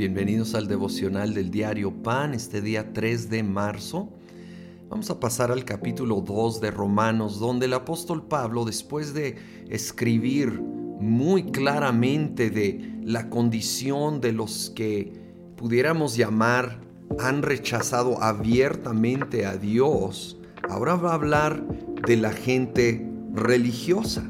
Bienvenidos al devocional del diario Pan, este día 3 de marzo. Vamos a pasar al capítulo 2 de Romanos, donde el apóstol Pablo, después de escribir muy claramente de la condición de los que pudiéramos llamar han rechazado abiertamente a Dios, ahora va a hablar de la gente religiosa.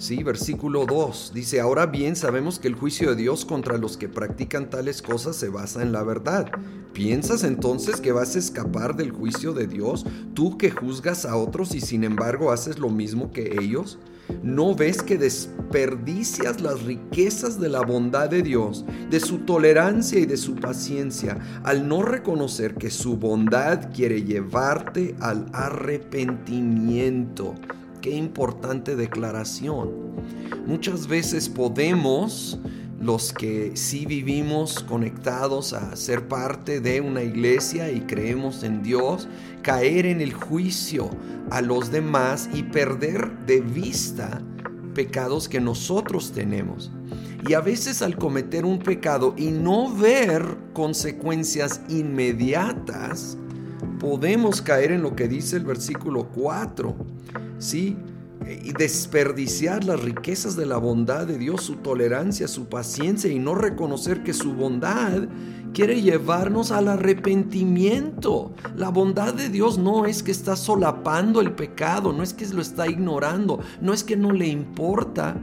Sí, versículo 2 dice, ahora bien sabemos que el juicio de Dios contra los que practican tales cosas se basa en la verdad. ¿Piensas entonces que vas a escapar del juicio de Dios, tú que juzgas a otros y sin embargo haces lo mismo que ellos? ¿No ves que desperdicias las riquezas de la bondad de Dios, de su tolerancia y de su paciencia, al no reconocer que su bondad quiere llevarte al arrepentimiento? Qué importante declaración. Muchas veces podemos, los que sí vivimos conectados a ser parte de una iglesia y creemos en Dios, caer en el juicio a los demás y perder de vista pecados que nosotros tenemos. Y a veces al cometer un pecado y no ver consecuencias inmediatas, podemos caer en lo que dice el versículo 4 ¿sí? Y desperdiciar las riquezas de la bondad de Dios, su tolerancia, su paciencia y no reconocer que su bondad quiere llevarnos al arrepentimiento. La bondad de Dios no es que está solapando el pecado, no es que lo está ignorando, no es que no le importa.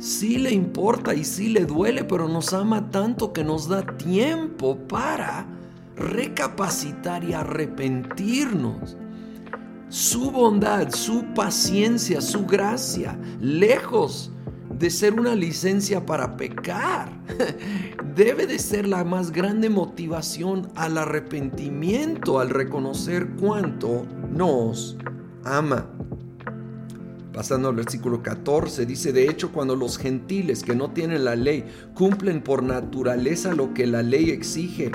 Sí le importa y sí le duele, pero nos ama tanto que nos da tiempo para recapacitar y arrepentirnos su bondad, su paciencia, su gracia, lejos de ser una licencia para pecar, debe de ser la más grande motivación al arrepentimiento, al reconocer cuánto nos ama. Pasando al versículo 14, dice, de hecho, cuando los gentiles que no tienen la ley cumplen por naturaleza lo que la ley exige,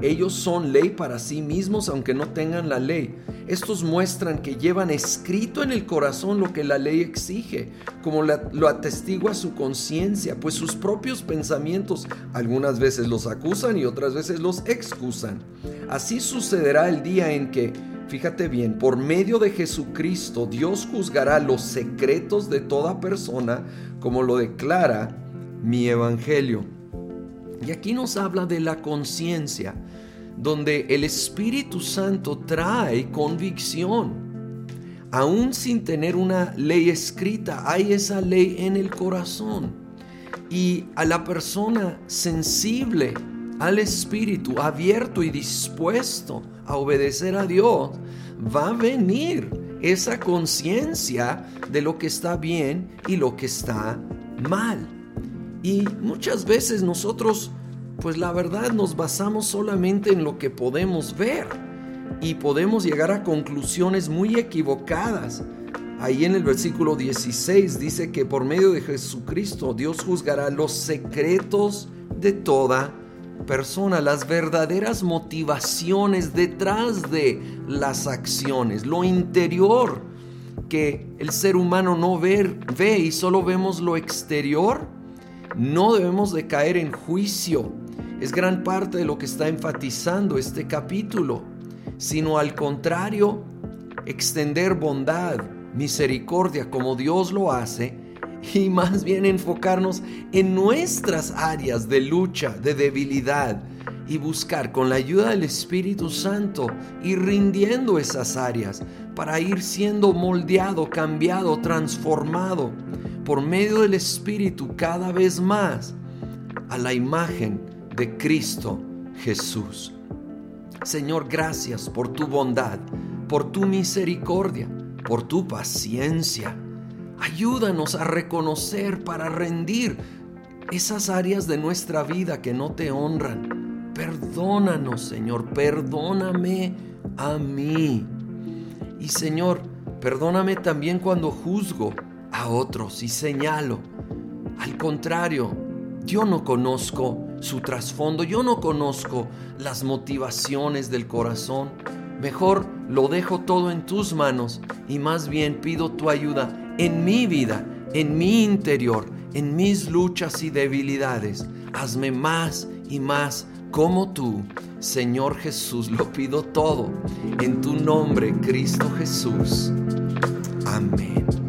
ellos son ley para sí mismos aunque no tengan la ley. Estos muestran que llevan escrito en el corazón lo que la ley exige, como lo atestigua su conciencia, pues sus propios pensamientos algunas veces los acusan y otras veces los excusan. Así sucederá el día en que, fíjate bien, por medio de Jesucristo Dios juzgará los secretos de toda persona, como lo declara mi evangelio. Y aquí nos habla de la conciencia, donde el Espíritu Santo trae convicción. Aún sin tener una ley escrita, hay esa ley en el corazón. Y a la persona sensible al Espíritu, abierto y dispuesto a obedecer a Dios, va a venir esa conciencia de lo que está bien y lo que está mal. Y muchas veces nosotros, pues la verdad, nos basamos solamente en lo que podemos ver y podemos llegar a conclusiones muy equivocadas. Ahí en el versículo 16 dice que por medio de Jesucristo Dios juzgará los secretos de toda persona, las verdaderas motivaciones detrás de las acciones, lo interior que el ser humano no ve, y solo vemos lo exterior no debemos de caer en juicio. Es gran parte de lo que está enfatizando este capítulo, sino al contrario, extender bondad, misericordia como Dios lo hace y más bien enfocarnos en nuestras áreas de lucha, de debilidad y buscar con la ayuda del Espíritu Santo ir rindiendo esas áreas para ir siendo moldeado, cambiado, transformado por medio del Espíritu cada vez más a la imagen de Cristo Jesús. Señor, gracias por tu bondad, por tu misericordia, por tu paciencia. Ayúdanos a reconocer para rendir esas áreas de nuestra vida que no te honran. Perdónanos, Señor, perdóname a mí. Y Señor, perdóname también cuando juzgo a otros y señalo. Al contrario, yo no conozco su trasfondo, yo no conozco las motivaciones del corazón. Mejor lo dejo todo en tus manos y más bien pido tu ayuda en mi vida, en mi interior, en mis luchas y debilidades. Hazme más y más como tú, Señor Jesús. Lo pido todo en tu nombre, Cristo Jesús. Amén.